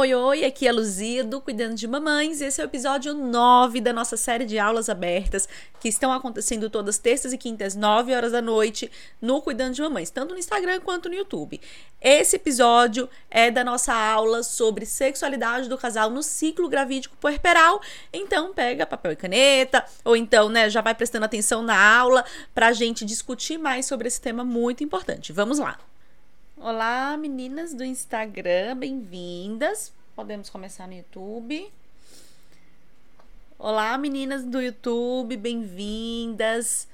Oi, oi, aqui é a Luzia do Cuidando de Mamães. Esse é o episódio 9 da nossa série de aulas abertas que estão acontecendo todas terças e quintas, 9 horas da noite, no Cuidando de Mamães, tanto no Instagram quanto no YouTube. Esse episódio é da nossa aula sobre sexualidade do casal no ciclo gravídico puerperal. Então, pega papel e caneta, ou então, né, já vai prestando atenção na aula pra gente discutir mais sobre esse tema muito importante. Vamos lá. Olá, meninas do Instagram, bem-vindas. Podemos começar no YouTube. Olá, meninas do YouTube, bem-vindas.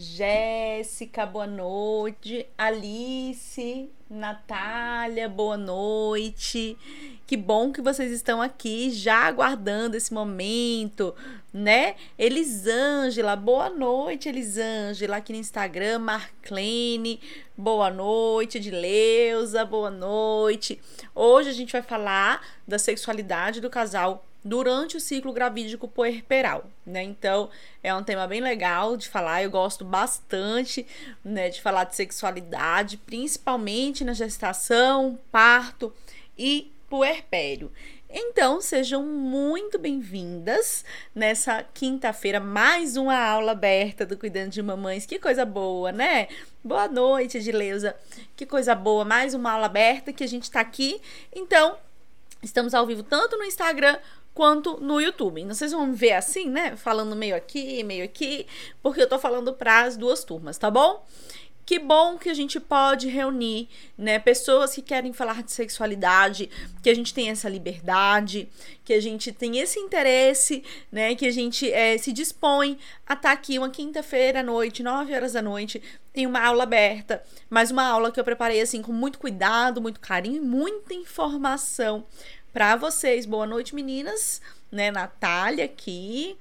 Jéssica, boa noite. Alice, Natália, boa noite. Que bom que vocês estão aqui já aguardando esse momento, né? Elisângela, boa noite, Elisângela, aqui no Instagram. Marclene, boa noite. Edileuza, boa noite. Hoje a gente vai falar da sexualidade do casal durante o ciclo gravídico puerperal, né? Então, é um tema bem legal de falar, eu gosto bastante, né, de falar de sexualidade, principalmente na gestação, parto e puerpério. Então, sejam muito bem-vindas nessa quinta-feira, mais uma aula aberta do Cuidando de Mamães. Que coisa boa, né? Boa noite, Edileuza. Que coisa boa, mais uma aula aberta que a gente tá aqui. Então, estamos ao vivo tanto no Instagram quanto no YouTube. Então, vocês vão ver assim, né? Falando meio aqui, meio aqui, porque eu tô falando para as duas turmas, tá bom? Que bom que a gente pode reunir, né, pessoas que querem falar de sexualidade, que a gente tem essa liberdade, que a gente tem esse interesse, né, que a gente é, se dispõe a estar tá aqui uma quinta-feira à noite, 9 horas da noite, em uma aula aberta, mas uma aula que eu preparei assim com muito cuidado, muito carinho e muita informação para vocês. Boa noite, meninas, né? Natália aqui,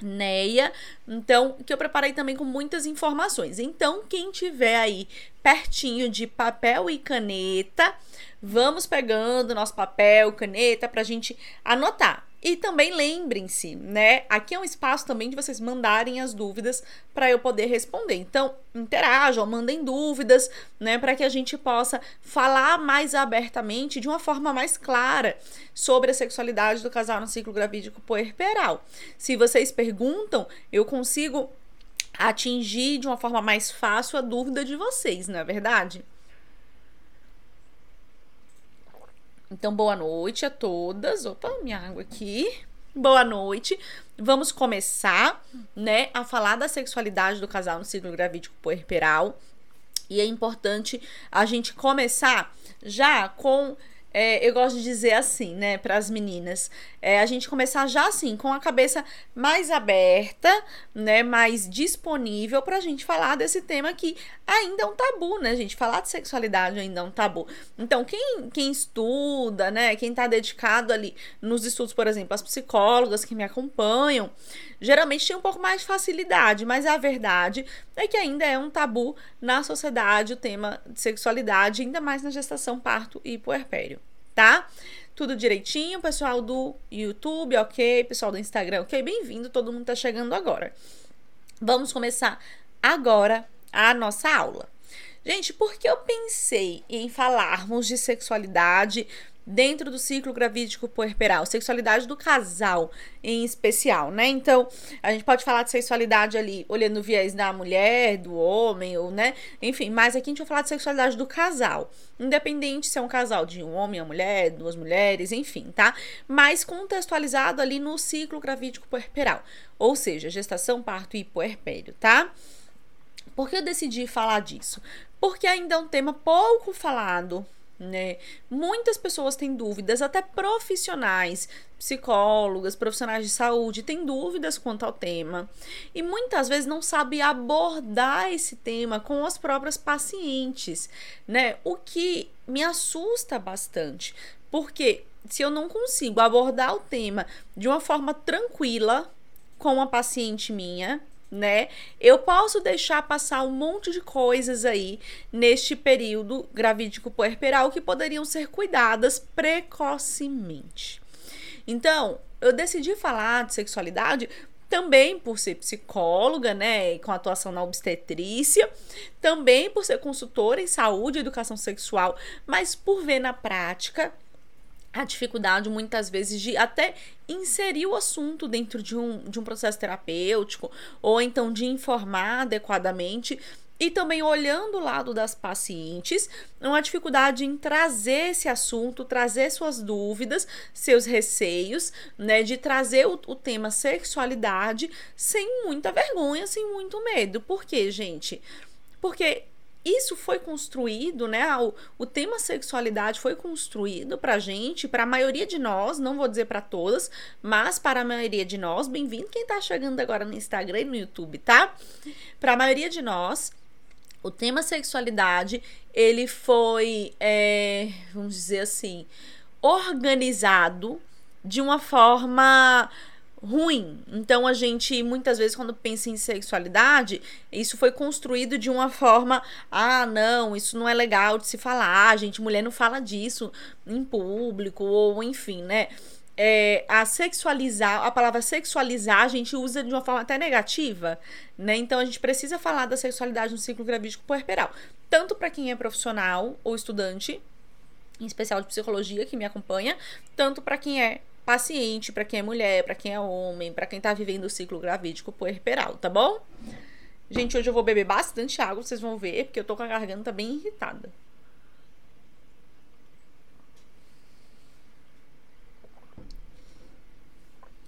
Neia. Então, que eu preparei também com muitas informações. Então, quem tiver aí pertinho de papel e caneta, vamos pegando nosso papel, caneta para a gente anotar. E também lembrem-se, né? Aqui é um espaço também de vocês mandarem as dúvidas para eu poder responder. Então, interajam, mandem dúvidas, né? Para que a gente possa falar mais abertamente, de uma forma mais clara, sobre a sexualidade do casal no ciclo gravídico puerperal. Se vocês perguntam, eu consigo atingir de uma forma mais fácil a dúvida de vocês, não é verdade? Então, boa noite a todas. Opa, minha água aqui. Boa noite. Vamos começar, né, a falar da sexualidade do casal no ciclo gravídico puerperal. E é importante a gente começar já com é, eu gosto de dizer assim, né, para as meninas, é, a gente começar já assim, com a cabeça mais aberta, né, mais disponível para a gente falar desse tema que ainda é um tabu, né, gente? Falar de sexualidade ainda é um tabu. Então, quem, quem estuda, né, quem está dedicado ali nos estudos, por exemplo, as psicólogas que me acompanham, geralmente tem um pouco mais de facilidade, mas a verdade é que ainda é um tabu na sociedade o tema de sexualidade, ainda mais na gestação, parto e puerpério tá? Tudo direitinho, pessoal do YouTube, ok? Pessoal do Instagram, ok? Bem-vindo, todo mundo tá chegando agora. Vamos começar agora a nossa aula. Gente, por que eu pensei em falarmos de sexualidade dentro do ciclo gravídico puerperal, sexualidade do casal em especial, né? Então, a gente pode falar de sexualidade ali olhando o viés da mulher, do homem, ou, né? Enfim, mas aqui a gente vai falar de sexualidade do casal, independente se é um casal de um homem, uma mulher, duas mulheres, enfim, tá? Mas contextualizado ali no ciclo gravídico puerperal, ou seja, gestação, parto e puerpério, tá? Por que eu decidi falar disso? Porque ainda é um tema pouco falado né? Muitas pessoas têm dúvidas, até profissionais, psicólogas, profissionais de saúde, têm dúvidas quanto ao tema e muitas vezes não sabem abordar esse tema com as próprias pacientes, né? O que me assusta bastante, porque se eu não consigo abordar o tema de uma forma tranquila com uma paciente minha, né? Eu posso deixar passar um monte de coisas aí neste período gravídico puerperal que poderiam ser cuidadas precocemente. Então, eu decidi falar de sexualidade também por ser psicóloga, né, com atuação na obstetrícia, também por ser consultora em saúde e educação sexual, mas por ver na prática a dificuldade muitas vezes de até inserir o assunto dentro de um, de um processo terapêutico ou então de informar adequadamente e também olhando o lado das pacientes, uma dificuldade em trazer esse assunto, trazer suas dúvidas, seus receios, né, de trazer o, o tema sexualidade sem muita vergonha, sem muito medo. Por quê, gente? Porque isso foi construído, né? O, o tema sexualidade foi construído pra gente, para a maioria de nós, não vou dizer para todas, mas para a maioria de nós. Bem-vindo quem tá chegando agora no Instagram e no YouTube, tá? Para a maioria de nós, o tema sexualidade ele foi, é, vamos dizer assim, organizado de uma forma ruim. Então a gente muitas vezes quando pensa em sexualidade, isso foi construído de uma forma, ah, não, isso não é legal de se falar, gente, mulher não fala disso em público ou enfim, né? É, a sexualizar, a palavra sexualizar a gente usa de uma forma até negativa, né? Então a gente precisa falar da sexualidade no ciclo gravídico puerperal, tanto para quem é profissional ou estudante, em especial de psicologia que me acompanha, tanto para quem é paciente para quem é mulher, para quem é homem, para quem tá vivendo o ciclo gravídico puerperal, tá bom? Gente, hoje eu vou beber bastante água, vocês vão ver, porque eu tô com a garganta bem irritada.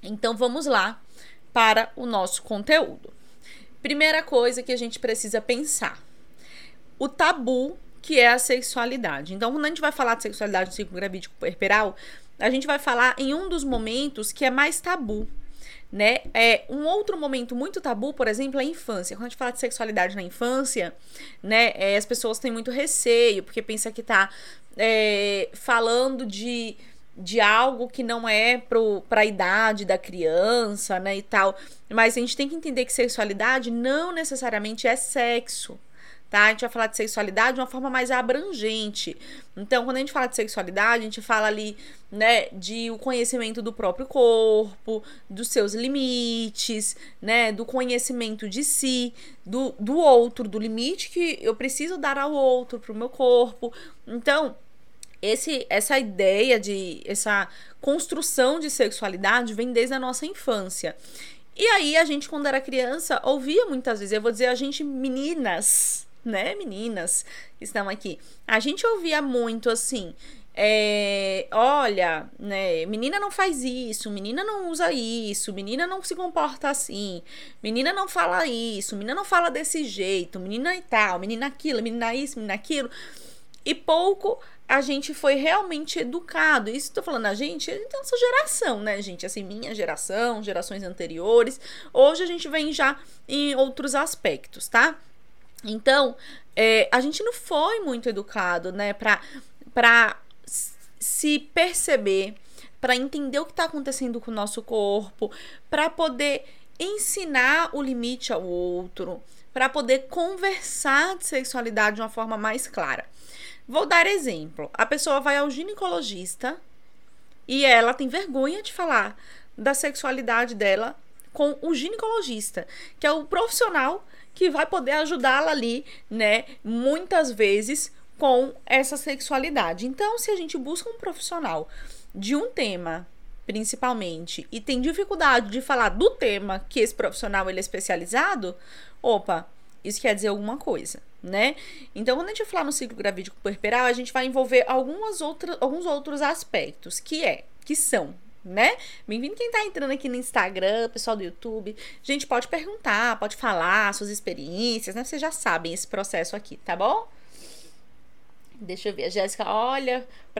Então vamos lá para o nosso conteúdo. Primeira coisa que a gente precisa pensar: o tabu que é a sexualidade. Então, quando a gente vai falar de sexualidade no ciclo gravídico puerperal, a gente vai falar em um dos momentos que é mais tabu. Né? É um outro momento muito tabu, por exemplo, é a infância. Quando a gente fala de sexualidade na infância, né, é, as pessoas têm muito receio, porque pensa que tá é, falando de, de algo que não é para a idade da criança, né, e tal. Mas a gente tem que entender que sexualidade não necessariamente é sexo tá? A gente vai falar de sexualidade de uma forma mais abrangente. Então, quando a gente fala de sexualidade, a gente fala ali, né, de o conhecimento do próprio corpo, dos seus limites, né, do conhecimento de si, do, do outro, do limite que eu preciso dar ao outro, pro meu corpo. Então, esse, essa ideia de essa construção de sexualidade vem desde a nossa infância. E aí a gente quando era criança ouvia muitas vezes, eu vou dizer a gente meninas, né, meninas que estão aqui. A gente ouvia muito assim. É, olha, né, menina não faz isso, menina não usa isso, menina não se comporta assim, menina não fala isso, menina não fala desse jeito, menina e tal, menina aquilo, menina isso, menina aquilo. E pouco a gente foi realmente educado. Isso tô falando a gente, é nossa geração, né, gente? Assim, minha geração, gerações anteriores. Hoje a gente vem já em outros aspectos, tá? Então, é, a gente não foi muito educado, né, pra, pra se perceber, para entender o que está acontecendo com o nosso corpo, para poder ensinar o limite ao outro, para poder conversar de sexualidade de uma forma mais clara. Vou dar exemplo. A pessoa vai ao ginecologista e ela tem vergonha de falar da sexualidade dela com o ginecologista, que é o profissional que vai poder ajudá-la ali, né? Muitas vezes com essa sexualidade. Então, se a gente busca um profissional de um tema principalmente e tem dificuldade de falar do tema que esse profissional ele é especializado, opa, isso quer dizer alguma coisa, né? Então, quando a gente falar no ciclo gravídico puerperal, a gente vai envolver algumas outras, alguns outros aspectos, que é, que são né? Bem-vindo quem tá entrando aqui no Instagram, pessoal do YouTube. Gente, pode perguntar, pode falar suas experiências, né? Vocês já sabem esse processo aqui, tá bom? Deixa eu ver, a Jéssica, olha.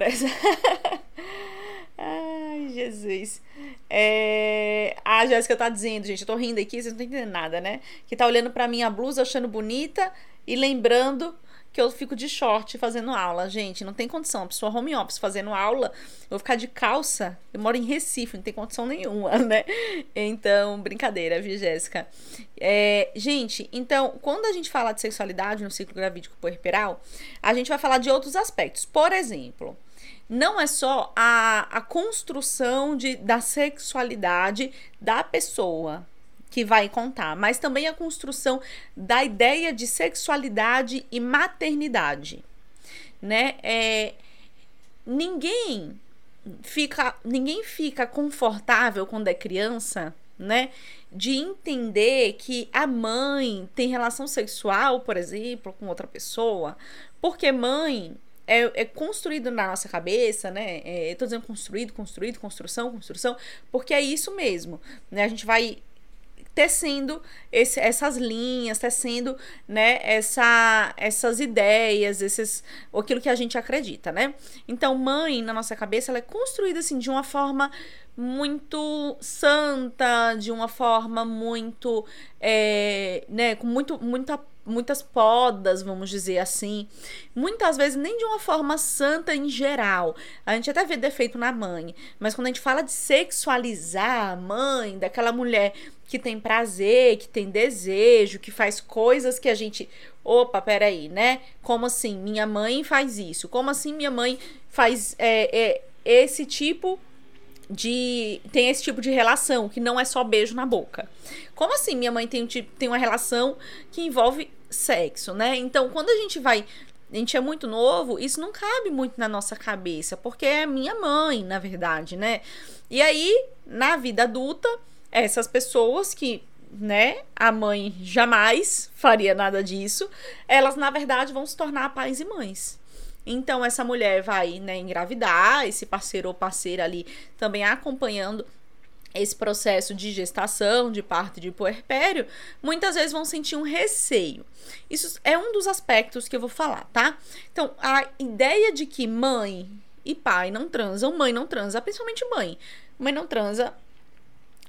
Ai, Jesus. É... A Jéssica tá dizendo, gente, eu tô rindo aqui, vocês não estão entendendo nada, né? Que tá olhando pra minha blusa, achando bonita e lembrando que eu fico de short fazendo aula. Gente, não tem condição. A pessoa home office fazendo aula, eu vou ficar de calça. Eu moro em Recife, não tem condição nenhuma, né? Então, brincadeira, viu, Jéssica? É, gente, então, quando a gente fala de sexualidade no ciclo gravídico puerperal, a gente vai falar de outros aspectos. Por exemplo, não é só a, a construção de, da sexualidade da pessoa, que vai contar, mas também a construção da ideia de sexualidade e maternidade, né? É, ninguém fica, ninguém fica confortável quando é criança, né? De entender que a mãe tem relação sexual, por exemplo, com outra pessoa, porque mãe é, é, construído na nossa cabeça, né? É, tô dizendo construído, construído, construção, construção, porque é isso mesmo, né? A gente vai tecendo esse, essas linhas, tecendo, né, essa, essas ideias, esses, aquilo que a gente acredita, né? Então, mãe, na nossa cabeça, ela é construída, assim, de uma forma muito santa, de uma forma muito, é, né, com muito, muita muitas podas, vamos dizer assim. Muitas vezes nem de uma forma santa em geral. A gente até vê defeito na mãe, mas quando a gente fala de sexualizar a mãe, daquela mulher que tem prazer, que tem desejo, que faz coisas que a gente. Opa, peraí, né? Como assim? Minha mãe faz isso? Como assim minha mãe faz é, é, esse tipo de. tem esse tipo de relação, que não é só beijo na boca? Como assim minha mãe tem, tem uma relação que envolve sexo, né? Então, quando a gente vai a gente é muito novo, isso não cabe muito na nossa cabeça, porque é minha mãe, na verdade, né? E aí, na vida adulta, essas pessoas que, né, a mãe jamais faria nada disso, elas, na verdade, vão se tornar pais e mães. Então, essa mulher vai, né, engravidar, esse parceiro ou parceira ali também acompanhando esse processo de gestação, de parto de puerpério, muitas vezes vão sentir um receio. Isso é um dos aspectos que eu vou falar, tá? Então, a ideia de que mãe e pai não transam, mãe não transa, principalmente mãe. Mãe não transa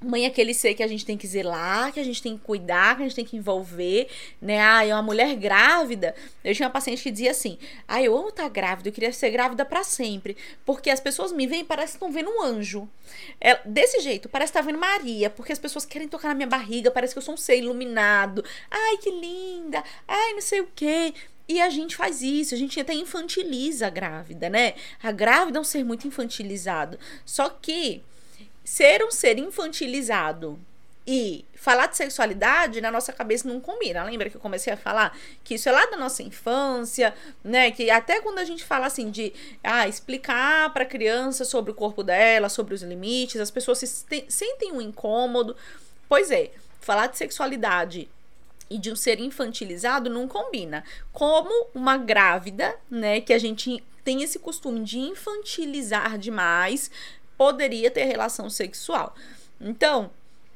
Mãe é aquele ser que a gente tem que zelar, que a gente tem que cuidar, que a gente tem que envolver, né? Ah, é uma mulher grávida. Eu tinha uma paciente que dizia assim: Ah, eu amo estar grávida, eu queria ser grávida para sempre. Porque as pessoas me veem e parece que estão vendo um anjo. É, desse jeito, parece que tá vendo Maria, porque as pessoas querem tocar na minha barriga, parece que eu sou um ser iluminado. Ai, que linda! Ai, não sei o quê. E a gente faz isso, a gente até infantiliza a grávida, né? A grávida é um ser muito infantilizado. Só que ser um ser infantilizado e falar de sexualidade na nossa cabeça não combina. Lembra que eu comecei a falar que isso é lá da nossa infância, né? Que até quando a gente fala assim de ah, explicar para criança sobre o corpo dela, sobre os limites, as pessoas se sentem um incômodo. Pois é, falar de sexualidade e de um ser infantilizado não combina. Como uma grávida, né, que a gente tem esse costume de infantilizar demais, poderia ter relação sexual. Então,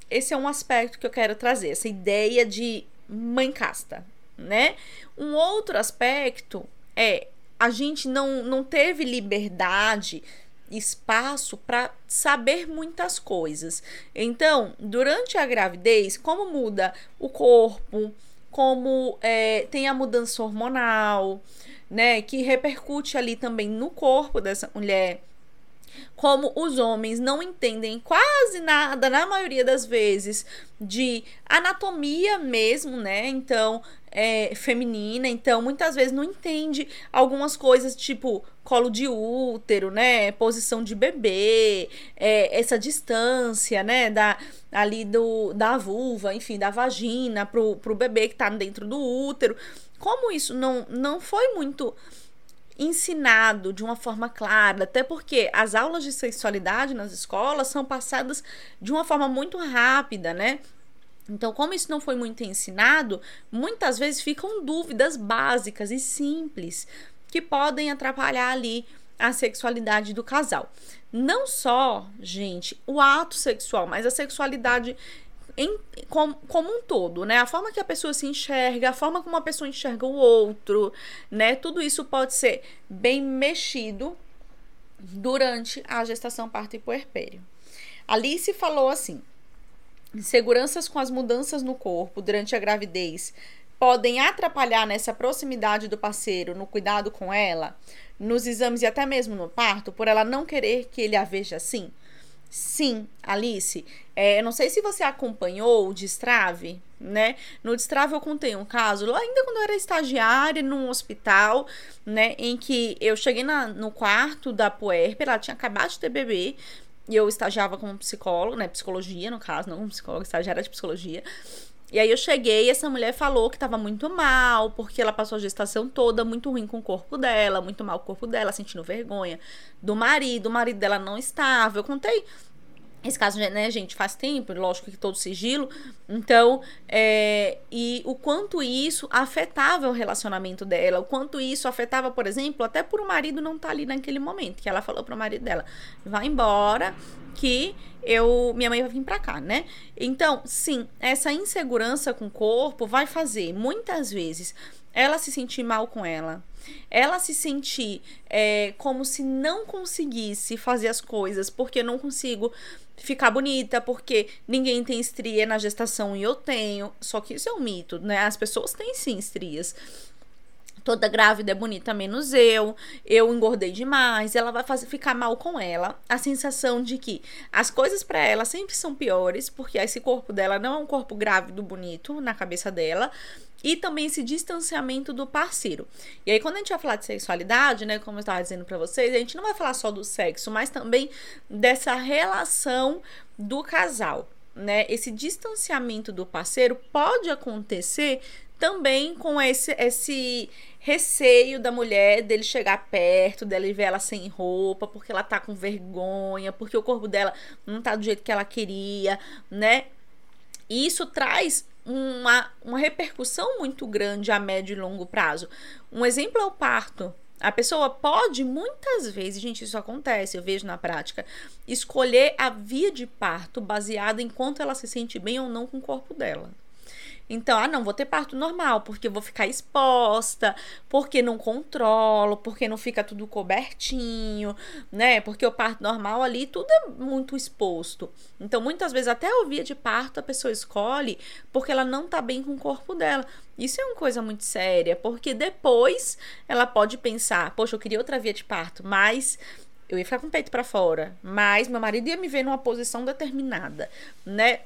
esse é um aspecto que eu quero trazer, essa ideia de mãe casta, né? Um outro aspecto é a gente não, não teve liberdade, espaço para saber muitas coisas. Então, durante a gravidez, como muda o corpo, como é, tem a mudança hormonal, né, que repercute ali também no corpo dessa mulher como os homens não entendem quase nada, na maioria das vezes, de anatomia mesmo, né? Então, é, feminina, então muitas vezes não entende algumas coisas, tipo colo de útero, né? Posição de bebê, é, essa distância, né? Da, ali do, da vulva, enfim, da vagina pro, pro bebê que tá dentro do útero. Como isso não, não foi muito ensinado de uma forma clara, até porque as aulas de sexualidade nas escolas são passadas de uma forma muito rápida, né? Então, como isso não foi muito ensinado, muitas vezes ficam dúvidas básicas e simples que podem atrapalhar ali a sexualidade do casal. Não só, gente, o ato sexual, mas a sexualidade em, com, como um todo, né? A forma que a pessoa se enxerga, a forma como a pessoa enxerga o outro, né? Tudo isso pode ser bem mexido durante a gestação, parto e puerpério. Alice falou assim: inseguranças com as mudanças no corpo durante a gravidez podem atrapalhar nessa proximidade do parceiro, no cuidado com ela, nos exames e até mesmo no parto, por ela não querer que ele a veja assim? Sim, Alice. É, não sei se você acompanhou o Destrave, né? No Destrave eu contei um caso, ainda quando eu era estagiária num hospital, né? Em que eu cheguei na, no quarto da puérpera, ela tinha acabado de ter bebê, e eu estagiava como psicólogo, né? Psicologia, no caso, não como psicóloga, estagiária de psicologia. E aí eu cheguei e essa mulher falou que tava muito mal, porque ela passou a gestação toda muito ruim com o corpo dela, muito mal o corpo dela, sentindo vergonha do marido. O marido dela não estava. Eu contei esse caso, né, gente, faz tempo, lógico que todo sigilo. Então, é, e o quanto isso afetava o relacionamento dela, o quanto isso afetava, por exemplo, até por o marido não estar tá ali naquele momento, que ela falou pro marido dela: vai embora, que eu minha mãe vai vir para cá, né? Então, sim, essa insegurança com o corpo vai fazer muitas vezes ela se sentir mal com ela, ela se sentir é, como se não conseguisse fazer as coisas porque não consigo ficar bonita, porque ninguém tem estria na gestação e eu tenho. Só que isso é um mito, né? As pessoas têm sim estrias toda grávida é bonita menos eu, eu engordei demais, ela vai fazer ficar mal com ela, a sensação de que as coisas para ela sempre são piores, porque esse corpo dela não é um corpo grávido bonito na cabeça dela, e também esse distanciamento do parceiro. E aí, quando a gente vai falar de sexualidade, né, como eu estava dizendo para vocês, a gente não vai falar só do sexo, mas também dessa relação do casal. Né? Esse distanciamento do parceiro pode acontecer também com esse, esse receio da mulher dele chegar perto, dela ver ela sem roupa, porque ela tá com vergonha, porque o corpo dela não tá do jeito que ela queria, né? E isso traz uma, uma repercussão muito grande a médio e longo prazo. Um exemplo é o parto. A pessoa pode, muitas vezes, gente, isso acontece, eu vejo na prática, escolher a via de parto baseada em quanto ela se sente bem ou não com o corpo dela. Então, ah, não, vou ter parto normal, porque vou ficar exposta, porque não controlo, porque não fica tudo cobertinho, né? Porque o parto normal ali, tudo é muito exposto. Então, muitas vezes, até o via de parto, a pessoa escolhe porque ela não tá bem com o corpo dela. Isso é uma coisa muito séria, porque depois ela pode pensar, poxa, eu queria outra via de parto, mas eu ia ficar com o peito para fora, mas meu marido ia me ver numa posição determinada, né?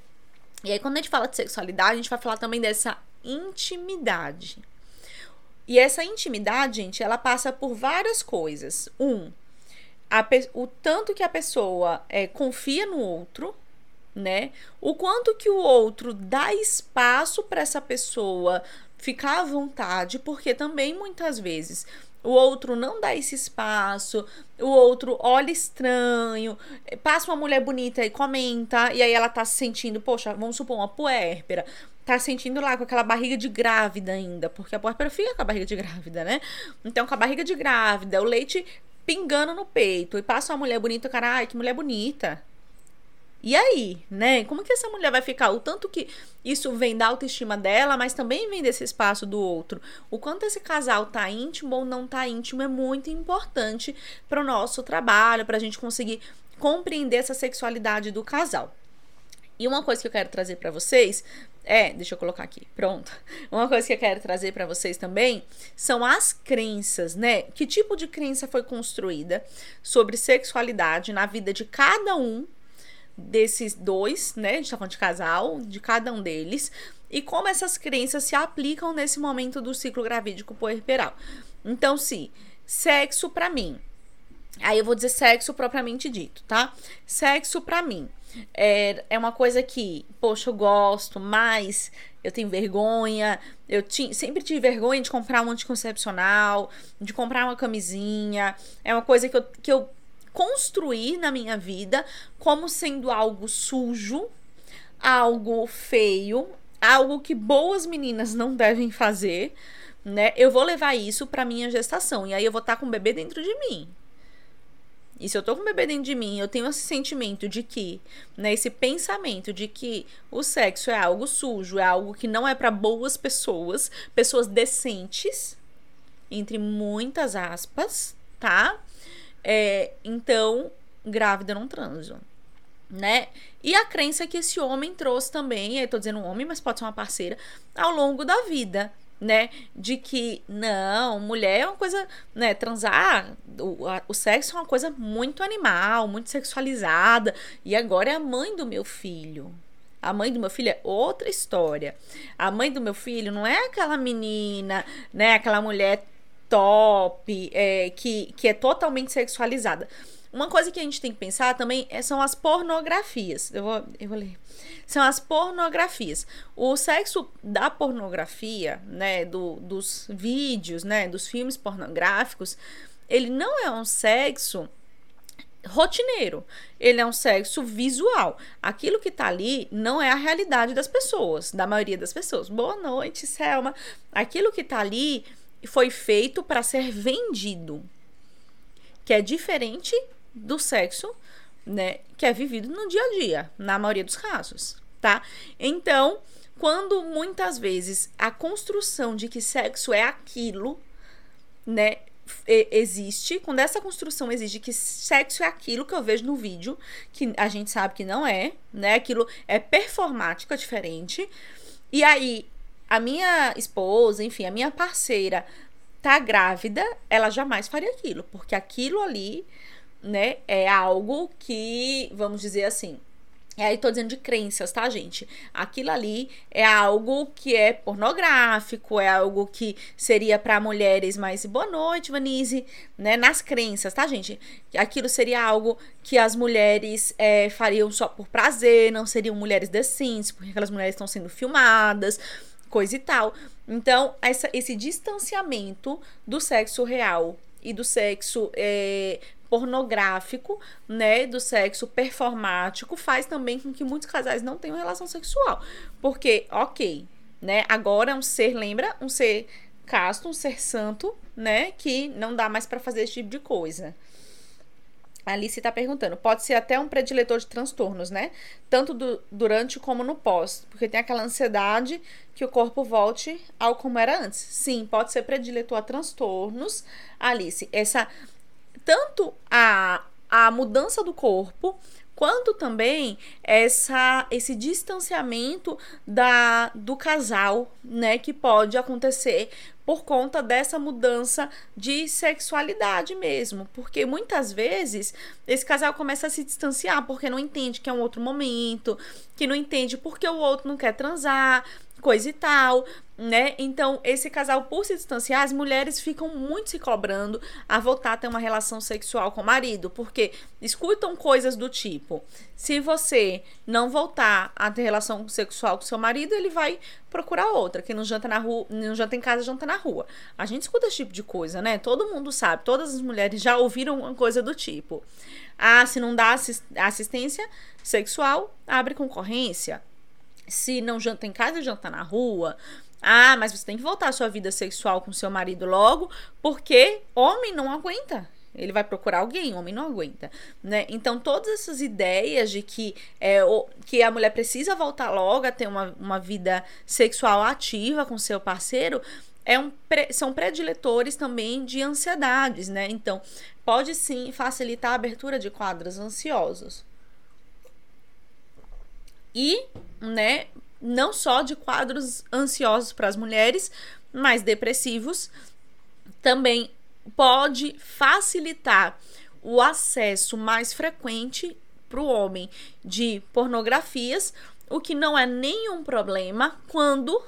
E aí, quando a gente fala de sexualidade, a gente vai falar também dessa intimidade. E essa intimidade, gente, ela passa por várias coisas. Um, a, o tanto que a pessoa é, confia no outro, né? O quanto que o outro dá espaço para essa pessoa ficar à vontade, porque também muitas vezes o outro não dá esse espaço, o outro olha estranho, passa uma mulher bonita e comenta, e aí ela tá se sentindo, poxa, vamos supor, uma puérpera, tá sentindo lá com aquela barriga de grávida ainda, porque a puérpera fica com a barriga de grávida, né? Então, com a barriga de grávida, o leite pingando no peito, e passa uma mulher bonita, cara, ai, que mulher bonita. E aí, né? Como que essa mulher vai ficar? O tanto que isso vem da autoestima dela, mas também vem desse espaço do outro. O quanto esse casal tá íntimo ou não tá íntimo é muito importante para o nosso trabalho, para a gente conseguir compreender essa sexualidade do casal. E uma coisa que eu quero trazer para vocês é, deixa eu colocar aqui, pronto. Uma coisa que eu quero trazer para vocês também são as crenças, né? Que tipo de crença foi construída sobre sexualidade na vida de cada um desses dois, né? A gente tá falando de casal, de cada um deles, e como essas crenças se aplicam nesse momento do ciclo gravídico puerperal. Então, se sexo para mim, aí eu vou dizer sexo propriamente dito, tá? Sexo para mim é, é uma coisa que, poxa, eu gosto, mas eu tenho vergonha. Eu tinha, sempre tive vergonha de comprar um anticoncepcional, de comprar uma camisinha. É uma coisa que eu, que eu construir na minha vida como sendo algo sujo, algo feio, algo que boas meninas não devem fazer, né? Eu vou levar isso para minha gestação e aí eu vou estar tá com o bebê dentro de mim. E se eu tô com o bebê dentro de mim, eu tenho esse sentimento de que, né, esse pensamento de que o sexo é algo sujo, é algo que não é para boas pessoas, pessoas decentes, entre muitas aspas, tá? É, então, grávida não transo, né? E a crença que esse homem trouxe também, eu tô dizendo um homem, mas pode ser uma parceira, ao longo da vida, né? De que, não, mulher é uma coisa, né? Transar, o, a, o sexo é uma coisa muito animal, muito sexualizada, e agora é a mãe do meu filho. A mãe do meu filho é outra história. A mãe do meu filho não é aquela menina, né? Aquela mulher top, é, que, que é totalmente sexualizada. Uma coisa que a gente tem que pensar também é, são as pornografias. Eu vou, eu vou ler. São as pornografias. O sexo da pornografia, né, do, dos vídeos, né, dos filmes pornográficos, ele não é um sexo rotineiro. Ele é um sexo visual. Aquilo que tá ali não é a realidade das pessoas, da maioria das pessoas. Boa noite, Selma. Aquilo que tá ali foi feito para ser vendido, que é diferente do sexo, né, que é vivido no dia a dia, na maioria dos casos, tá? Então, quando muitas vezes a construção de que sexo é aquilo, né, existe, quando essa construção existe que sexo é aquilo que eu vejo no vídeo, que a gente sabe que não é, né? Aquilo é performático, é diferente. E aí, a minha esposa, enfim, a minha parceira tá grávida, ela jamais faria aquilo, porque aquilo ali, né, é algo que, vamos dizer assim, e aí tô dizendo de crenças, tá, gente? Aquilo ali é algo que é pornográfico, é algo que seria para mulheres mais boa noite, Vanise, né? Nas crenças, tá, gente? Aquilo seria algo que as mulheres é, fariam só por prazer, não seriam mulheres decentes, porque aquelas mulheres estão sendo filmadas, coisa e tal. Então, essa, esse distanciamento do sexo real e do sexo é, pornográfico, né, do sexo performático, faz também com que muitos casais não tenham relação sexual. Porque, ok, né, agora um ser, lembra? Um ser casto, um ser santo, né, que não dá mais para fazer esse tipo de coisa. Alice está perguntando, pode ser até um prediletor de transtornos, né? Tanto do, durante como no pós, porque tem aquela ansiedade que o corpo volte ao como era antes. Sim, pode ser prediletor a transtornos, Alice. Essa tanto a, a mudança do corpo quanto também essa esse distanciamento da do casal, né, que pode acontecer por conta dessa mudança de sexualidade mesmo, porque muitas vezes esse casal começa a se distanciar porque não entende que é um outro momento, que não entende porque o outro não quer transar, coisa e tal, né? Então, esse casal, por se distanciar, as mulheres ficam muito se cobrando a voltar a ter uma relação sexual com o marido, porque escutam coisas do tipo: se você não voltar a ter relação sexual com seu marido, ele vai procurar outra. Quem não janta na rua, não janta em casa, janta na rua. A gente escuta esse tipo de coisa, né? Todo mundo sabe, todas as mulheres já ouviram uma coisa do tipo: ah, se não dá assistência sexual, abre concorrência. Se não janta em casa, janta na rua. Ah, mas você tem que voltar à sua vida sexual com seu marido logo, porque homem não aguenta. Ele vai procurar alguém, homem não aguenta, né? Então, todas essas ideias de que, é, o, que a mulher precisa voltar logo a ter uma, uma vida sexual ativa com seu parceiro é um, são prediletores também de ansiedades, né? Então, pode sim facilitar a abertura de quadros ansiosos. E, né, não só de quadros ansiosos para as mulheres, mas depressivos, também pode facilitar o acesso mais frequente para o homem de pornografias, o que não é nenhum problema quando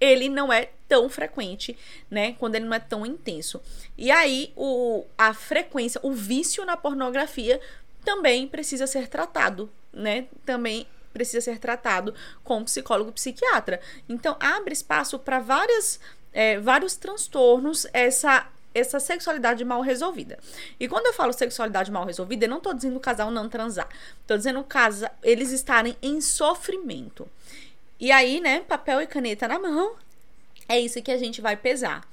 ele não é tão frequente, né? Quando ele não é tão intenso. E aí, o, a frequência, o vício na pornografia também precisa ser tratado, né? Também precisa ser tratado com psicólogo psiquiatra. Então, abre espaço para várias. É, vários transtornos essa essa sexualidade mal resolvida. E quando eu falo sexualidade mal resolvida, eu não tô dizendo o casal não transar. Tô dizendo casa, eles estarem em sofrimento. E aí, né, papel e caneta na mão, é isso que a gente vai pesar.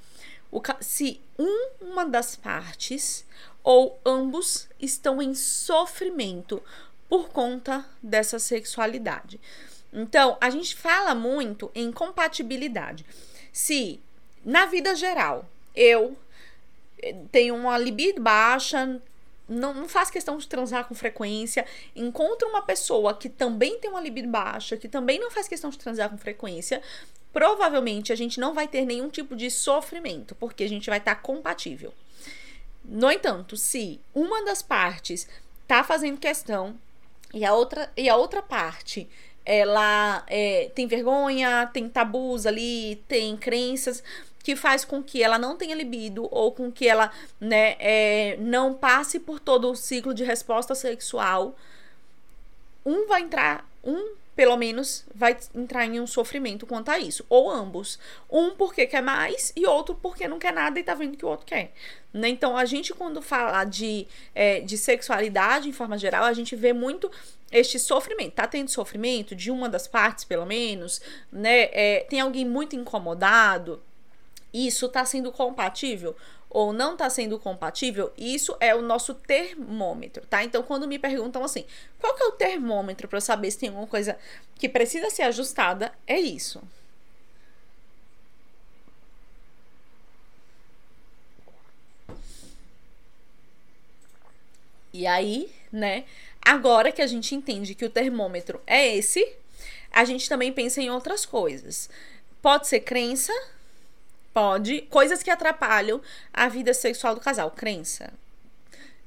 O, se um, uma das partes ou ambos estão em sofrimento por conta dessa sexualidade. Então, a gente fala muito em compatibilidade. Se na vida geral eu eh, tenho uma libido baixa, não, não faz questão de transar com frequência, encontra uma pessoa que também tem uma libido baixa, que também não faz questão de transar com frequência, provavelmente a gente não vai ter nenhum tipo de sofrimento, porque a gente vai estar tá compatível. No entanto, se uma das partes tá fazendo questão e a outra, e a outra parte, ela é, tem vergonha, tem tabus ali, tem crenças que faz com que ela não tenha libido ou com que ela né, é, não passe por todo o ciclo de resposta sexual, um vai entrar, um pelo menos vai entrar em um sofrimento quanto a isso. Ou ambos. Um porque quer mais e outro porque não quer nada e tá vendo que o outro quer. Né? Então, a gente, quando fala de, é, de sexualidade em forma geral, a gente vê muito este sofrimento. Tá tendo sofrimento de uma das partes, pelo menos, né? É, tem alguém muito incomodado. Isso tá sendo compatível? Ou não está sendo compatível, isso é o nosso termômetro, tá? Então, quando me perguntam assim, qual que é o termômetro para saber se tem alguma coisa que precisa ser ajustada, é isso. E aí, né? Agora que a gente entende que o termômetro é esse, a gente também pensa em outras coisas. Pode ser crença, Pode. Coisas que atrapalham a vida sexual do casal. Crença.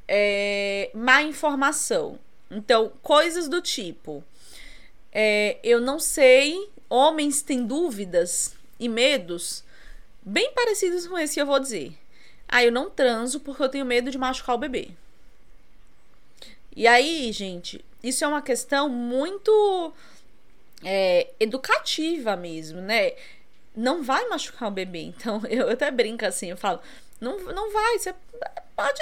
É, má informação. Então, coisas do tipo. É, eu não sei. Homens têm dúvidas e medos bem parecidos com esse que eu vou dizer. Ah, eu não transo porque eu tenho medo de machucar o bebê. E aí, gente, isso é uma questão muito é, educativa mesmo, né? Não vai machucar o bebê. Então, eu até brinco assim, eu falo, não, não vai, você pode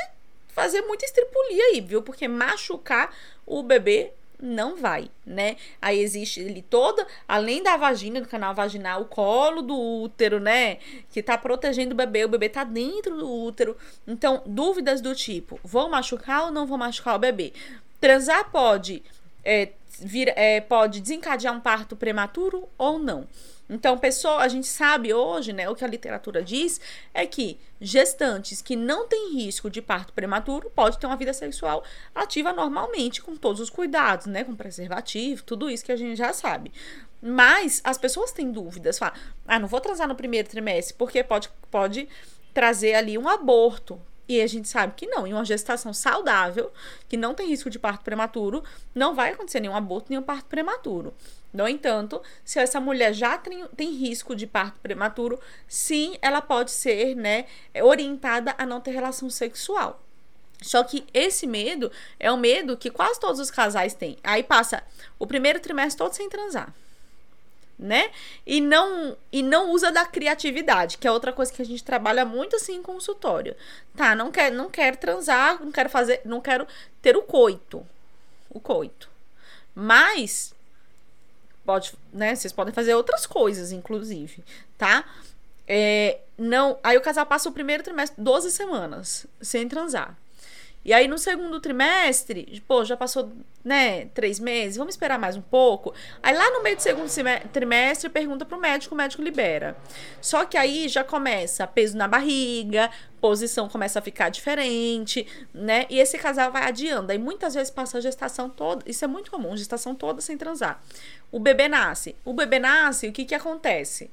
fazer muita estripulia aí, viu? Porque machucar o bebê não vai, né? Aí existe ele toda, além da vagina, do canal vaginal, o colo do útero, né? Que tá protegendo o bebê, o bebê tá dentro do útero. Então, dúvidas do tipo: vou machucar ou não vou machucar o bebê? Transar pode, é, vir, é, pode desencadear um parto prematuro ou não? Então, pessoa, a gente sabe hoje, né, o que a literatura diz é que gestantes que não têm risco de parto prematuro pode ter uma vida sexual ativa normalmente, com todos os cuidados, né, com preservativo, tudo isso que a gente já sabe. Mas as pessoas têm dúvidas, falam: "Ah, não vou transar no primeiro trimestre porque pode pode trazer ali um aborto". E a gente sabe que não, em uma gestação saudável, que não tem risco de parto prematuro, não vai acontecer nenhum aborto, nenhum parto prematuro. No entanto, se essa mulher já tem, tem risco de parto prematuro, sim, ela pode ser né, orientada a não ter relação sexual. Só que esse medo é um medo que quase todos os casais têm. Aí passa o primeiro trimestre todo sem transar. Né? E não e não usa da criatividade, que é outra coisa que a gente trabalha muito assim em consultório. Tá, não quero não quero transar, não quero fazer, não quero ter o coito. O coito. Mas pode, né? Vocês podem fazer outras coisas, inclusive, tá? É, não, aí o casal passa o primeiro trimestre 12 semanas sem transar. E aí no segundo trimestre, pô, já passou, né, três meses, vamos esperar mais um pouco. Aí lá no meio do segundo trimestre, pergunta pro médico, o médico libera. Só que aí já começa peso na barriga, posição começa a ficar diferente, né? E esse casal vai adiando. Aí muitas vezes passa a gestação toda, isso é muito comum, gestação toda sem transar. O bebê nasce. O bebê nasce, o que que acontece?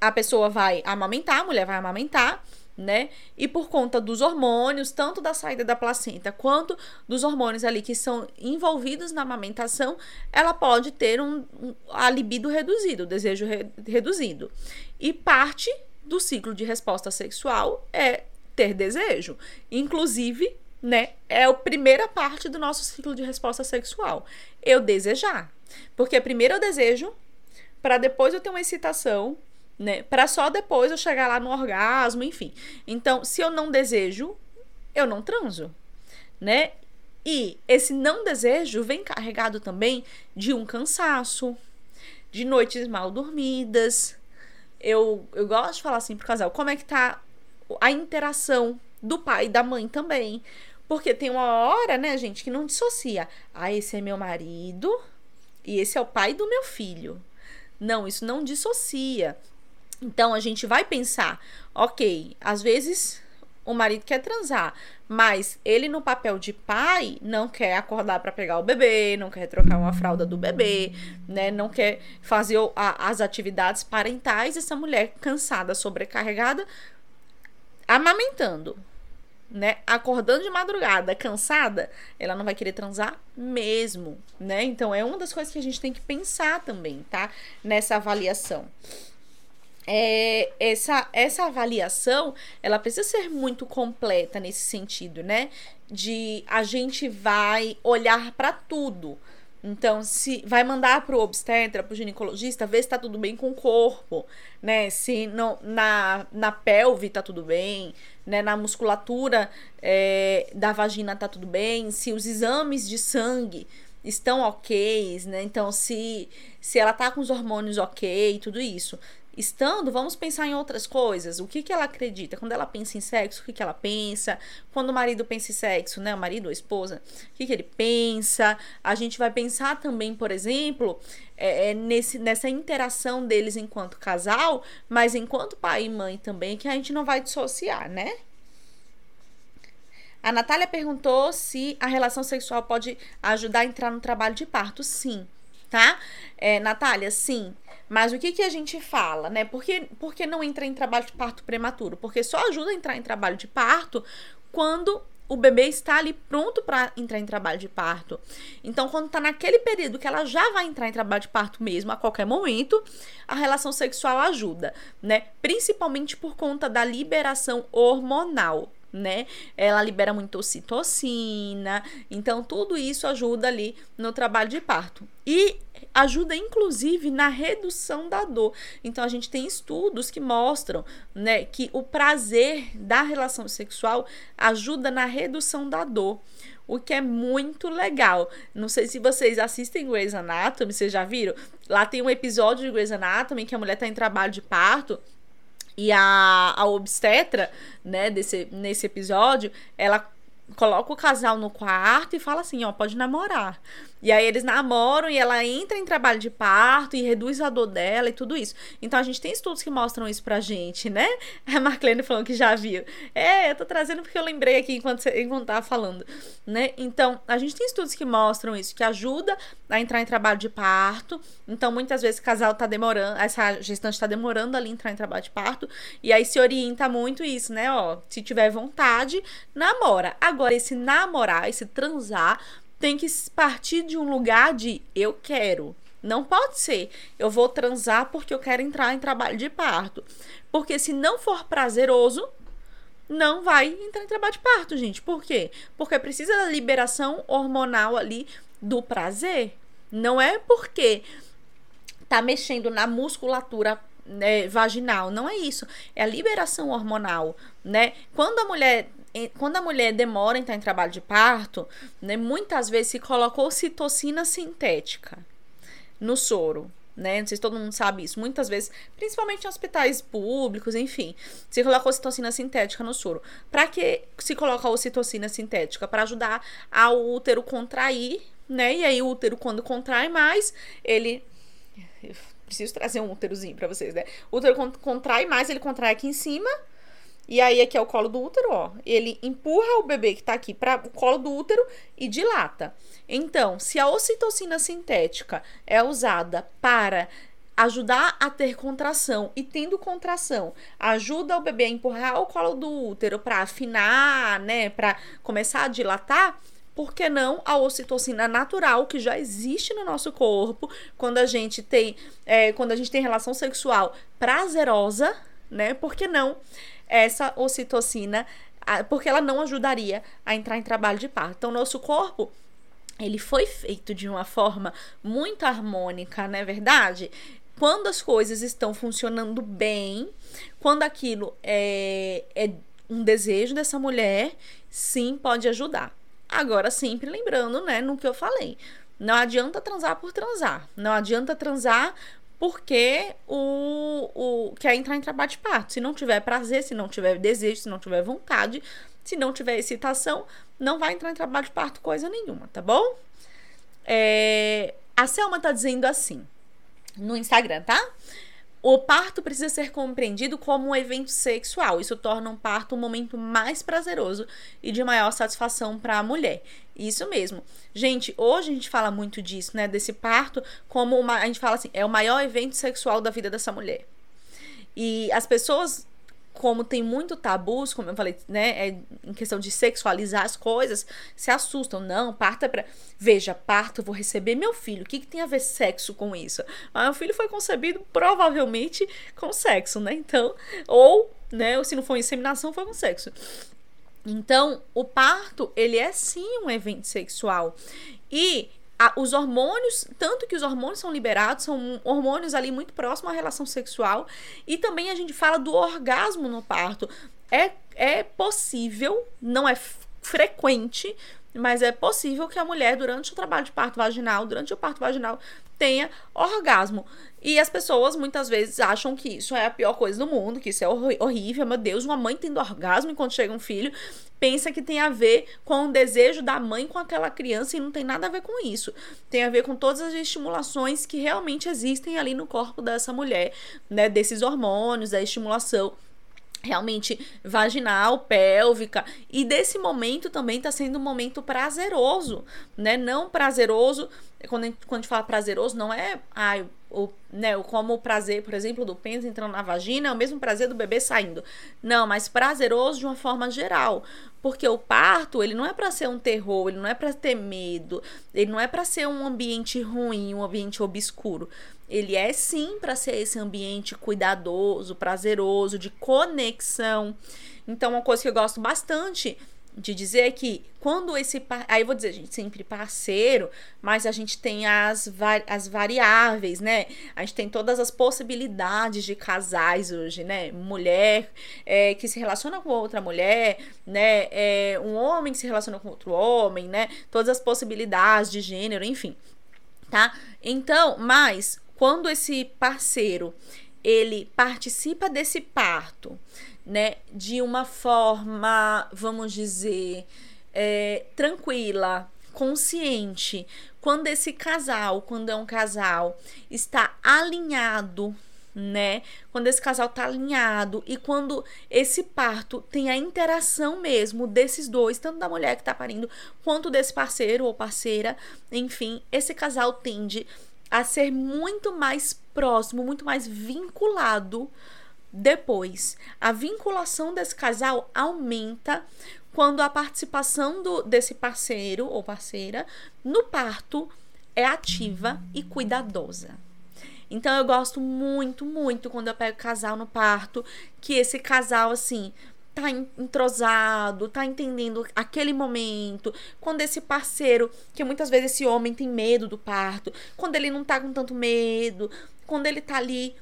A pessoa vai amamentar, a mulher vai amamentar, né? E por conta dos hormônios, tanto da saída da placenta quanto dos hormônios ali que são envolvidos na amamentação, ela pode ter um, um a libido reduzido, o desejo re, reduzido. E parte do ciclo de resposta sexual é ter desejo, inclusive, né? É a primeira parte do nosso ciclo de resposta sexual. Eu desejar. Porque primeiro eu desejo, para depois eu ter uma excitação, né? Para só depois eu chegar lá no orgasmo, enfim. Então, se eu não desejo, eu não transo, né? E esse não desejo vem carregado também de um cansaço, de noites mal dormidas. Eu, eu gosto de falar assim pro casal, como é que tá a interação do pai e da mãe também. Porque tem uma hora, né, gente, que não dissocia. Ah, esse é meu marido e esse é o pai do meu filho. Não, isso não dissocia. Então a gente vai pensar, ok, às vezes o marido quer transar, mas ele no papel de pai não quer acordar para pegar o bebê, não quer trocar uma fralda do bebê, né? Não quer fazer a, as atividades parentais. Essa mulher cansada, sobrecarregada, amamentando, né? Acordando de madrugada, cansada, ela não vai querer transar mesmo, né? Então é uma das coisas que a gente tem que pensar também, tá? Nessa avaliação. É, essa, essa avaliação ela precisa ser muito completa nesse sentido, né? De a gente vai olhar para tudo. Então, se vai mandar para o obstetra, para o ginecologista, ver se está tudo bem com o corpo, né? Se não, na, na pelve está tudo bem, né? Na musculatura é, da vagina está tudo bem, se os exames de sangue estão ok, né? Então, se, se ela tá com os hormônios ok, tudo isso. Estando, vamos pensar em outras coisas. O que, que ela acredita? Quando ela pensa em sexo, o que, que ela pensa? Quando o marido pensa em sexo, né? O marido ou a esposa, o que, que ele pensa? A gente vai pensar também, por exemplo, é, é nesse, nessa interação deles enquanto casal, mas enquanto pai e mãe também, que a gente não vai dissociar, né? A Natália perguntou se a relação sexual pode ajudar a entrar no trabalho de parto. Sim, tá? É, Natália, sim. Mas o que, que a gente fala, né? Por que, por que não entra em trabalho de parto prematuro? Porque só ajuda a entrar em trabalho de parto quando o bebê está ali pronto para entrar em trabalho de parto. Então, quando está naquele período que ela já vai entrar em trabalho de parto mesmo, a qualquer momento, a relação sexual ajuda, né? Principalmente por conta da liberação hormonal né? Ela libera muito ocitocina, então tudo isso ajuda ali no trabalho de parto. E ajuda inclusive na redução da dor. Então a gente tem estudos que mostram, né, que o prazer da relação sexual ajuda na redução da dor. O que é muito legal. Não sei se vocês assistem Grey's Anatomy, vocês já viram? Lá tem um episódio de Grey's Anatomy que a mulher está em trabalho de parto e a, a obstetra, né, desse, nesse episódio, ela coloca o casal no quarto e fala assim, ó, pode namorar. E aí eles namoram e ela entra em trabalho de parto e reduz a dor dela e tudo isso. Então a gente tem estudos que mostram isso pra gente, né? A Marclene falou que já viu. É, eu tô trazendo porque eu lembrei aqui enquanto você enquanto tava falando, né? Então, a gente tem estudos que mostram isso, que ajuda a entrar em trabalho de parto. Então, muitas vezes o casal tá demorando, essa gestante tá demorando ali entrar em trabalho de parto, e aí se orienta muito isso, né? Ó, se tiver vontade, namora. Agora esse namorar, esse transar tem que partir de um lugar de eu quero. Não pode ser eu vou transar porque eu quero entrar em trabalho de parto. Porque se não for prazeroso, não vai entrar em trabalho de parto, gente. Por quê? Porque precisa da liberação hormonal ali do prazer. Não é porque tá mexendo na musculatura né, vaginal, não é isso. É a liberação hormonal, né? Quando a mulher quando a mulher demora em estar em trabalho de parto, né, muitas vezes se colocou citocina sintética no soro. Né? Não sei se todo mundo sabe isso. Muitas vezes, principalmente em hospitais públicos, enfim, se coloca ocitocina sintética no soro. Para que se coloca ocitocina sintética? Para ajudar ao útero contrair, né? E aí o útero, quando contrai mais, ele. Eu preciso trazer um úterozinho para vocês, né? O útero contrai mais, ele contrai aqui em cima e aí aqui é o colo do útero, ó. Ele empurra o bebê que tá aqui para o colo do útero e dilata. Então, se a ocitocina sintética é usada para ajudar a ter contração e tendo contração ajuda o bebê a empurrar o colo do útero para afinar, né, para começar a dilatar, por que não a ocitocina natural que já existe no nosso corpo quando a gente tem é, quando a gente tem relação sexual prazerosa, né? Por que não essa ocitocina, porque ela não ajudaria a entrar em trabalho de parto. Então, nosso corpo ele foi feito de uma forma muito harmônica, não é verdade? Quando as coisas estão funcionando bem, quando aquilo é, é um desejo dessa mulher, sim, pode ajudar. Agora, sempre lembrando, né, no que eu falei. Não adianta transar por transar. Não adianta transar porque o, o quer entrar em trabalho de parto. Se não tiver prazer, se não tiver desejo, se não tiver vontade, se não tiver excitação, não vai entrar em trabalho de parto coisa nenhuma, tá bom? É, a Selma tá dizendo assim no Instagram, tá? O parto precisa ser compreendido como um evento sexual. Isso torna um parto um momento mais prazeroso e de maior satisfação para a mulher. Isso mesmo. Gente, hoje a gente fala muito disso, né? Desse parto como uma. A gente fala assim, é o maior evento sexual da vida dessa mulher. E as pessoas como tem muito tabus, como eu falei, né, é, em questão de sexualizar as coisas, se assustam. Não, parto é pra. Veja, parto, vou receber meu filho. O que, que tem a ver sexo com isso? Mas meu filho foi concebido provavelmente com sexo, né? Então, ou, né, ou se não for inseminação, foi com sexo. Então, o parto, ele é sim um evento sexual. E a, os hormônios, tanto que os hormônios são liberados, são hormônios ali muito próximos à relação sexual. E também a gente fala do orgasmo no parto. É, é possível, não é frequente, mas é possível que a mulher, durante o trabalho de parto vaginal, durante o parto vaginal, tenha orgasmo. E as pessoas muitas vezes acham que isso é a pior coisa do mundo, que isso é horrível. Meu Deus, uma mãe tendo orgasmo enquanto chega um filho, pensa que tem a ver com o desejo da mãe com aquela criança e não tem nada a ver com isso. Tem a ver com todas as estimulações que realmente existem ali no corpo dessa mulher, né? Desses hormônios, da estimulação realmente vaginal, pélvica, e desse momento também está sendo um momento prazeroso, né? Não prazeroso, quando a gente, quando a gente fala prazeroso, não é ai, o, né, como o prazer, por exemplo, do pênis entrando na vagina, é o mesmo prazer do bebê saindo. Não, mas prazeroso de uma forma geral. Porque o parto, ele não é para ser um terror, ele não é para ter medo, ele não é para ser um ambiente ruim, um ambiente obscuro. Ele é sim para ser esse ambiente cuidadoso, prazeroso, de conexão. Então, uma coisa que eu gosto bastante de dizer que quando esse aí eu vou dizer gente sempre parceiro mas a gente tem as, as variáveis né? A gente tem todas as possibilidades de casais hoje né? Mulher é, que se relaciona com outra mulher né? É, um homem que se relaciona com outro homem né? Todas as possibilidades de gênero enfim tá? Então mas quando esse parceiro ele participa desse parto né, de uma forma, vamos dizer, é, tranquila, consciente. Quando esse casal, quando é um casal, está alinhado, né? Quando esse casal está alinhado e quando esse parto tem a interação mesmo desses dois, tanto da mulher que está parindo, quanto desse parceiro ou parceira, enfim, esse casal tende a ser muito mais próximo, muito mais vinculado depois, a vinculação desse casal aumenta quando a participação do, desse parceiro ou parceira no parto é ativa e cuidadosa. Então eu gosto muito, muito quando eu pego casal no parto, que esse casal assim tá entrosado, tá entendendo aquele momento, quando esse parceiro, que muitas vezes esse homem tem medo do parto, quando ele não tá com tanto medo, quando ele tá ali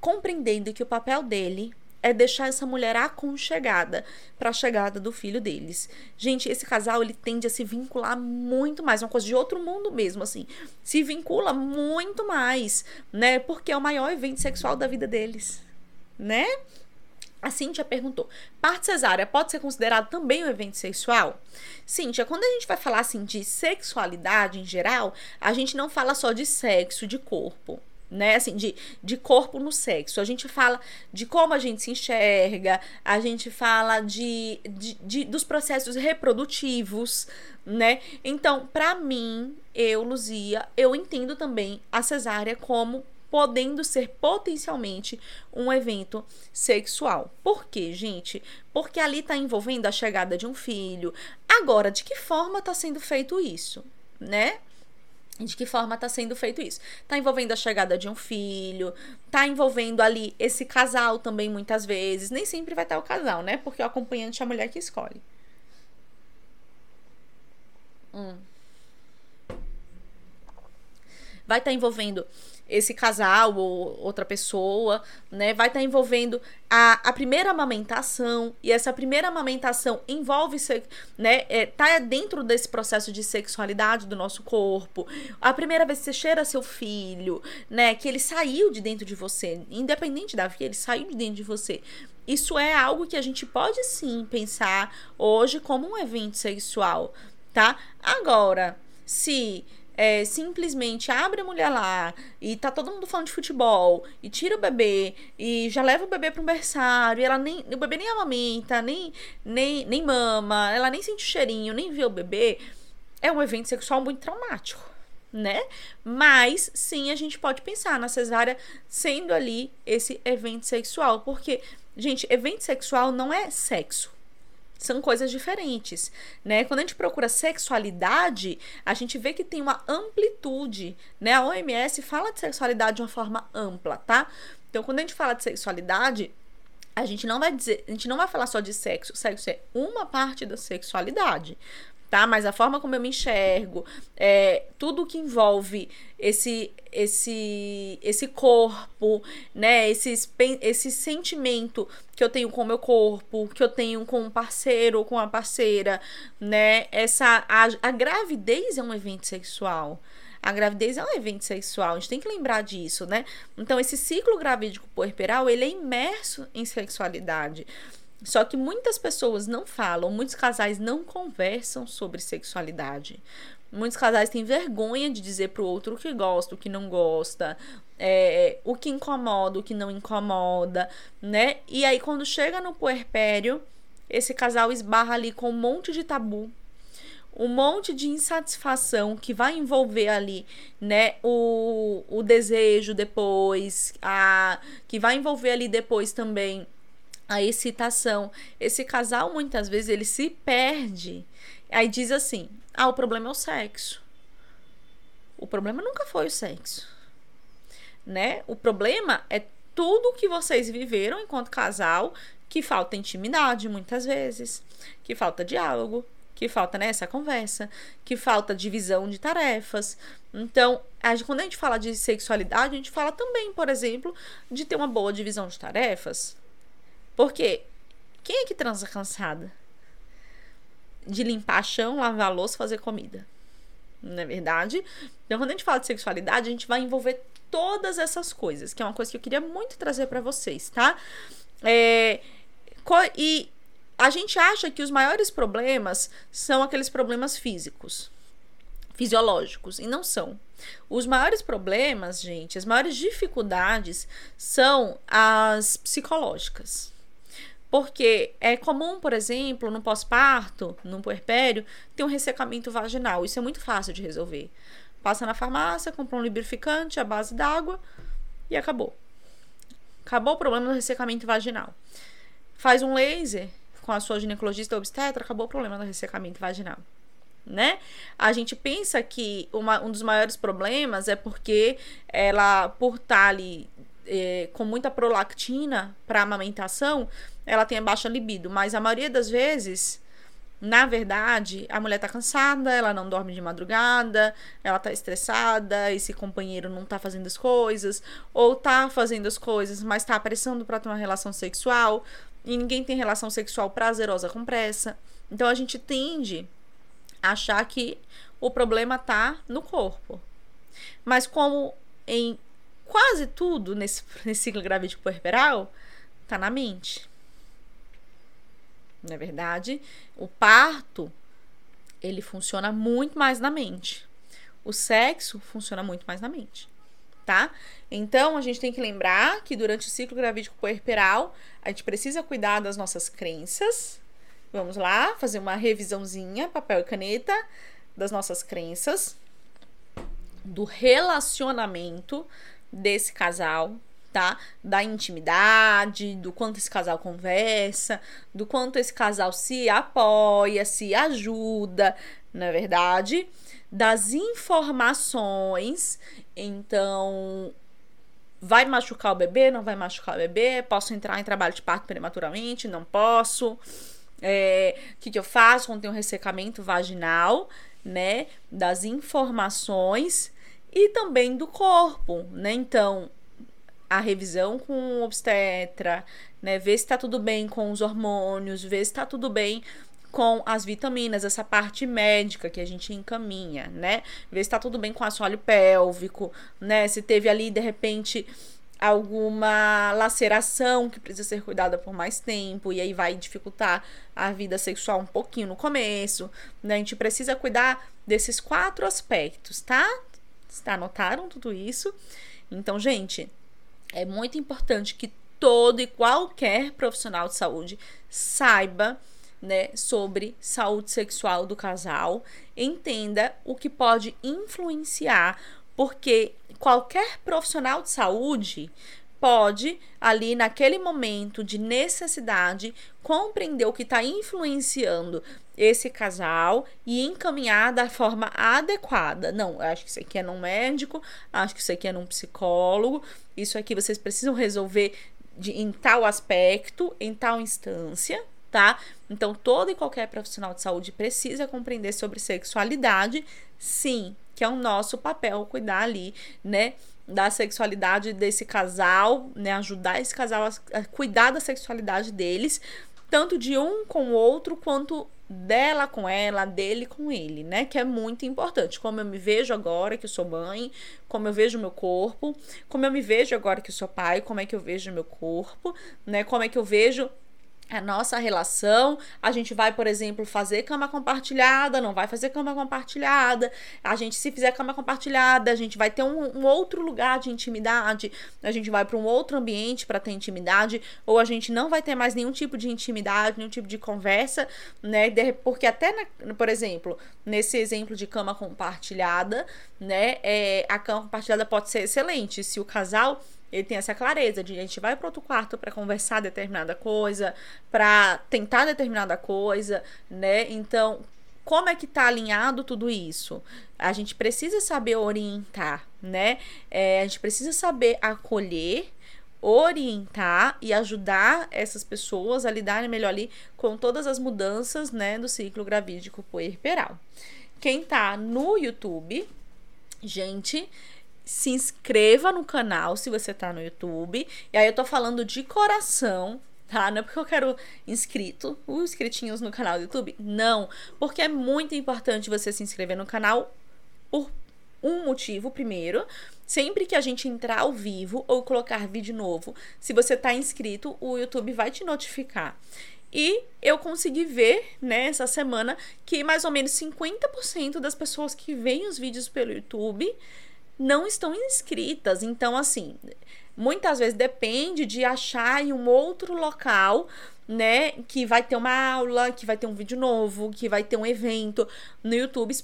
compreendendo que o papel dele é deixar essa mulher aconchegada para a chegada do filho deles. Gente, esse casal ele tende a se vincular muito mais, uma coisa de outro mundo mesmo, assim. Se vincula muito mais, né? Porque é o maior evento sexual da vida deles, né? A Cíntia perguntou: parte cesárea pode ser considerado também um evento sexual? Cíntia, quando a gente vai falar assim de sexualidade em geral, a gente não fala só de sexo, de corpo né? Assim, de, de corpo no sexo. A gente fala de como a gente se enxerga, a gente fala de, de, de dos processos reprodutivos, né? Então, para mim, eu, Luzia, eu entendo também a cesárea como podendo ser potencialmente um evento sexual. Por quê, gente? Porque ali está envolvendo a chegada de um filho. Agora, de que forma está sendo feito isso, né? de que forma está sendo feito isso. Está envolvendo a chegada de um filho, está envolvendo ali esse casal também muitas vezes. Nem sempre vai estar o casal, né? Porque o acompanhante é a mulher que escolhe. Hum. Vai estar tá envolvendo esse casal ou outra pessoa, né? Vai estar tá envolvendo a, a primeira amamentação e essa primeira amamentação envolve, né? É, tá dentro desse processo de sexualidade do nosso corpo. A primeira vez que você cheira seu filho, né? Que ele saiu de dentro de você, independente da vida, ele saiu de dentro de você. Isso é algo que a gente pode sim pensar hoje como um evento sexual, tá? Agora, se é, simplesmente abre a mulher lá e tá todo mundo falando de futebol e tira o bebê e já leva o bebê para um berçário e ela nem o bebê nem amamenta, nem, nem, nem mama, ela nem sente o cheirinho, nem vê o bebê, é um evento sexual muito traumático, né? Mas sim, a gente pode pensar na cesárea sendo ali esse evento sexual, porque Gente, evento sexual não é sexo. São coisas diferentes, né? Quando a gente procura sexualidade, a gente vê que tem uma amplitude, né? A OMS fala de sexualidade de uma forma ampla, tá? Então, quando a gente fala de sexualidade, a gente não vai dizer, a gente não vai falar só de sexo. Sexo é uma parte da sexualidade tá? Mas a forma como eu me enxergo, é, tudo que envolve esse esse esse corpo, né? Esse, esse sentimento que eu tenho com o meu corpo, que eu tenho com um parceiro ou com uma parceira, né? Essa a, a gravidez é um evento sexual. A gravidez é um evento sexual, a gente tem que lembrar disso, né? Então, esse ciclo gravídico puerperal, ele é imerso em sexualidade. Só que muitas pessoas não falam, muitos casais não conversam sobre sexualidade. Muitos casais têm vergonha de dizer pro outro o que gosta, o que não gosta, é, o que incomoda, o que não incomoda, né? E aí, quando chega no puerpério, esse casal esbarra ali com um monte de tabu, um monte de insatisfação que vai envolver ali, né, o, o desejo depois, a, que vai envolver ali depois também a excitação. Esse casal muitas vezes ele se perde. Aí diz assim: "Ah, o problema é o sexo". O problema nunca foi o sexo. Né? O problema é tudo que vocês viveram enquanto casal, que falta intimidade muitas vezes, que falta diálogo, que falta nessa né, conversa, que falta divisão de tarefas. Então, a, quando a gente fala de sexualidade, a gente fala também, por exemplo, de ter uma boa divisão de tarefas, porque quem é que transa cansada? De limpar chão, lavar louça, fazer comida. Não é verdade? Então, quando a gente fala de sexualidade, a gente vai envolver todas essas coisas, que é uma coisa que eu queria muito trazer para vocês, tá? É, e a gente acha que os maiores problemas são aqueles problemas físicos, fisiológicos, e não são. Os maiores problemas, gente, as maiores dificuldades são as psicológicas. Porque é comum, por exemplo, no pós-parto, no puerpério, ter um ressecamento vaginal. Isso é muito fácil de resolver. Passa na farmácia, compra um lubrificante à base d'água e acabou. Acabou o problema do ressecamento vaginal. Faz um laser com a sua ginecologista obstetra, acabou o problema do ressecamento vaginal. Né? A gente pensa que uma, um dos maiores problemas é porque ela, por estar ali é, com muita prolactina para amamentação, ela tem baixa libido. Mas a maioria das vezes, na verdade, a mulher tá cansada, ela não dorme de madrugada, ela tá estressada, esse companheiro não tá fazendo as coisas, ou tá fazendo as coisas, mas tá apressando para ter uma relação sexual, e ninguém tem relação sexual prazerosa com pressa. Então a gente tende a achar que o problema tá no corpo. Mas como em quase tudo nesse, nesse ciclo gravídico puerperal tá na mente. Não é verdade? O parto, ele funciona muito mais na mente. O sexo funciona muito mais na mente, tá? Então, a gente tem que lembrar que durante o ciclo gravídico puerperal, a gente precisa cuidar das nossas crenças. Vamos lá, fazer uma revisãozinha, papel e caneta, das nossas crenças, do relacionamento, desse casal, tá? Da intimidade, do quanto esse casal conversa, do quanto esse casal se apoia, se ajuda, na é verdade, das informações. Então, vai machucar o bebê? Não vai machucar o bebê? Posso entrar em trabalho de parto prematuramente? Não posso. É, o que, que eu faço quando tem um ressecamento vaginal, né? Das informações e também do corpo, né? Então, a revisão com o obstetra, né? Ver se tá tudo bem com os hormônios, ver se tá tudo bem com as vitaminas, essa parte médica que a gente encaminha, né? Ver se tá tudo bem com o assoalho pélvico, né? Se teve ali, de repente, alguma laceração que precisa ser cuidada por mais tempo e aí vai dificultar a vida sexual um pouquinho no começo, né? A gente precisa cuidar desses quatro aspectos, tá? Anotaram tudo isso? Então, gente, é muito importante que todo e qualquer profissional de saúde saiba né, sobre saúde sexual do casal, entenda o que pode influenciar, porque qualquer profissional de saúde pode, ali naquele momento de necessidade, compreender o que está influenciando esse casal e encaminhar da forma adequada. Não, acho que isso aqui é num médico, acho que isso aqui é num psicólogo, isso aqui vocês precisam resolver de, em tal aspecto, em tal instância, tá? Então, todo e qualquer profissional de saúde precisa compreender sobre sexualidade, sim, que é o nosso papel cuidar ali, né? Da sexualidade desse casal, né? Ajudar esse casal a, a cuidar da sexualidade deles, tanto de um com o outro quanto dela com ela, dele com ele, né? Que é muito importante. Como eu me vejo agora que eu sou mãe, como eu vejo meu corpo, como eu me vejo agora que eu sou pai, como é que eu vejo meu corpo, né? Como é que eu vejo a nossa relação. A gente vai, por exemplo, fazer cama compartilhada, não vai fazer cama compartilhada. A gente, se fizer cama compartilhada, a gente vai ter um, um outro lugar de intimidade. A gente vai para um outro ambiente para ter intimidade, ou a gente não vai ter mais nenhum tipo de intimidade, nenhum tipo de conversa, né? Porque até, na, por exemplo, nesse exemplo de cama compartilhada, né? É, a cama compartilhada pode ser excelente se o casal ele tem essa clareza de a gente vai para outro quarto para conversar determinada coisa, para tentar determinada coisa, né? Então, como é que tá alinhado tudo isso? A gente precisa saber orientar, né? É, a gente precisa saber acolher, orientar e ajudar essas pessoas a lidarem melhor ali com todas as mudanças, né, do ciclo gravídico puerperal. Quem tá no YouTube, gente, se inscreva no canal se você tá no YouTube. E aí eu tô falando de coração, tá? Não é porque eu quero inscrito, os inscritinhos no canal do YouTube. Não, porque é muito importante você se inscrever no canal por um motivo, primeiro. Sempre que a gente entrar ao vivo ou colocar vídeo novo, se você tá inscrito, o YouTube vai te notificar. E eu consegui ver, né, essa semana, que mais ou menos 50% das pessoas que veem os vídeos pelo YouTube não estão inscritas. Então, assim, muitas vezes depende de achar em um outro local, né, que vai ter uma aula, que vai ter um vídeo novo, que vai ter um evento no YouTube.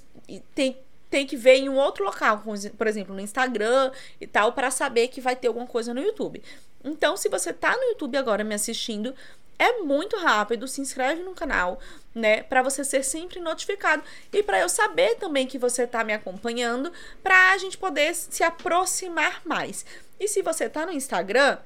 Tem tem que ver em um outro local, por exemplo, no Instagram e tal, para saber que vai ter alguma coisa no YouTube. Então, se você tá no YouTube agora me assistindo, é muito rápido, se inscreve no canal, né, para você ser sempre notificado e para eu saber também que você tá me acompanhando, para a gente poder se aproximar mais. E se você tá no Instagram,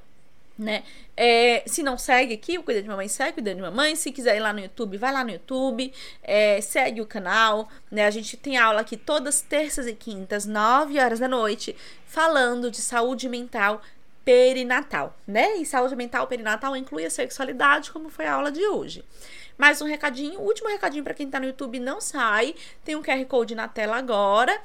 né? É, se não segue aqui, o Cuida de Mamãe segue, Cuida de Mamãe. Se quiser ir lá no YouTube, vai lá no YouTube, é, segue o canal, né? A gente tem aula aqui todas terças e quintas, 9 horas da noite, falando de saúde mental perinatal, né? E saúde mental perinatal inclui a sexualidade, como foi a aula de hoje. Mais um recadinho, último recadinho para quem tá no YouTube, não sai. Tem um QR Code na tela agora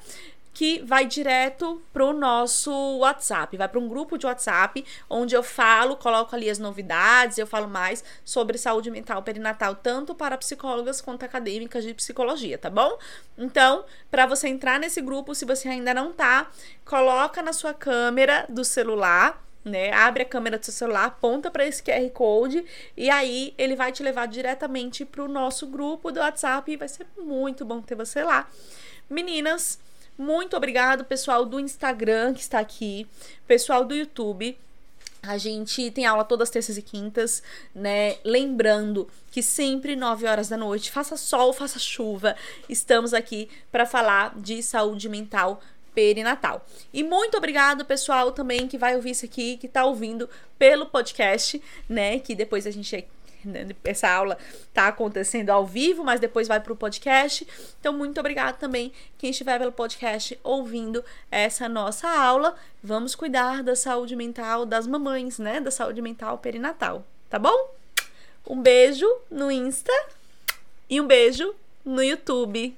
que vai direto pro nosso WhatsApp, vai para um grupo de WhatsApp onde eu falo, coloco ali as novidades, eu falo mais sobre saúde mental perinatal tanto para psicólogas quanto acadêmicas de psicologia, tá bom? Então, para você entrar nesse grupo, se você ainda não tá, coloca na sua câmera do celular né? Abre a câmera do seu celular, aponta para esse QR Code e aí ele vai te levar diretamente para o nosso grupo do WhatsApp e vai ser muito bom ter você lá. Meninas, muito obrigado, pessoal do Instagram que está aqui, pessoal do YouTube. A gente tem aula todas terças e quintas, né? Lembrando que sempre 9 horas da noite, faça sol, faça chuva, estamos aqui para falar de saúde mental perinatal. E muito obrigado, pessoal, também que vai ouvir isso aqui, que tá ouvindo pelo podcast, né? Que depois a gente né, essa aula tá acontecendo ao vivo, mas depois vai pro podcast. Então, muito obrigado também quem estiver pelo podcast ouvindo essa nossa aula. Vamos cuidar da saúde mental das mamães, né? Da saúde mental perinatal, tá bom? Um beijo no Insta e um beijo no YouTube.